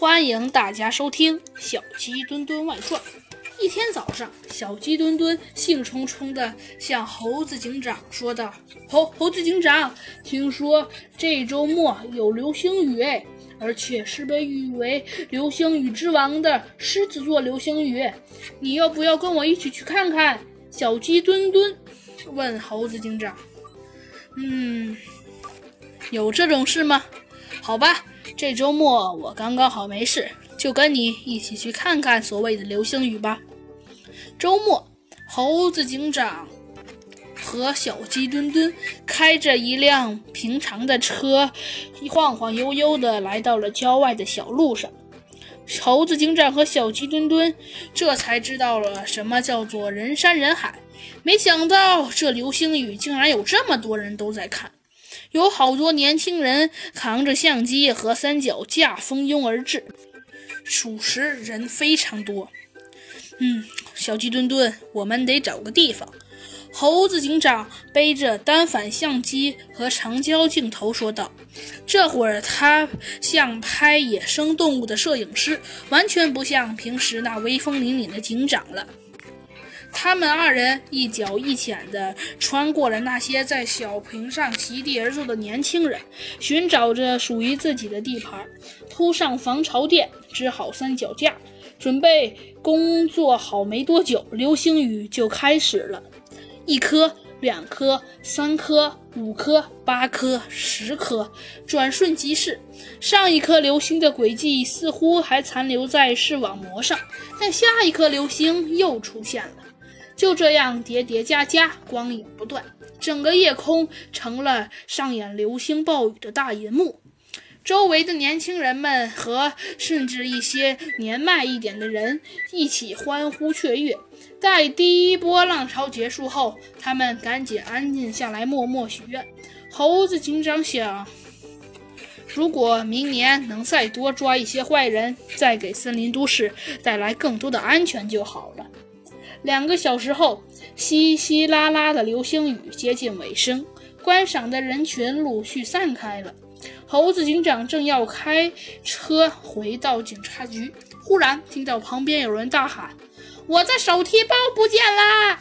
欢迎大家收听《小鸡墩墩外传》。一天早上，小鸡墩墩兴冲冲地向猴子警长说道：“猴猴子警长，听说这周末有流星雨，哎，而且是被誉为流星雨之王的狮子座流星雨，你要不要跟我一起去看看？”小鸡墩墩问猴子警长：“嗯，有这种事吗？好吧。”这周末我刚刚好没事，就跟你一起去看看所谓的流星雨吧。周末，猴子警长和小鸡墩墩开着一辆平常的车，晃晃悠悠地来到了郊外的小路上。猴子警长和小鸡墩墩这才知道了什么叫做人山人海。没想到这流星雨竟然有这么多人都在看。有好多年轻人扛着相机和三脚架蜂拥而至，属实人非常多。嗯，小鸡墩墩，我们得找个地方。猴子警长背着单反相机和长焦镜头说道：“这会儿他像拍野生动物的摄影师，完全不像平时那威风凛凛的警长了。”他们二人一脚一浅地穿过了那些在小坪上席地而坐的年轻人，寻找着属于自己的地盘，铺上防潮垫，支好三脚架，准备工作好没多久，流星雨就开始了。一颗、两颗、三颗、五颗、八颗、十颗，转瞬即逝。上一颗流星的轨迹似乎还残留在视网膜上，但下一颗流星又出现了。就这样叠叠加加，光影不断，整个夜空成了上演流星暴雨的大银幕。周围的年轻人们和甚至一些年迈一点的人一起欢呼雀跃。待第一波浪潮结束后，他们赶紧安静下来，默默许愿。猴子警长想，如果明年能再多抓一些坏人，再给森林都市带来更多的安全就好了。两个小时后，稀稀拉拉的流星雨接近尾声，观赏的人群陆续散开了。猴子警长正要开车回到警察局，忽然听到旁边有人大喊：“我的手提包不见了！”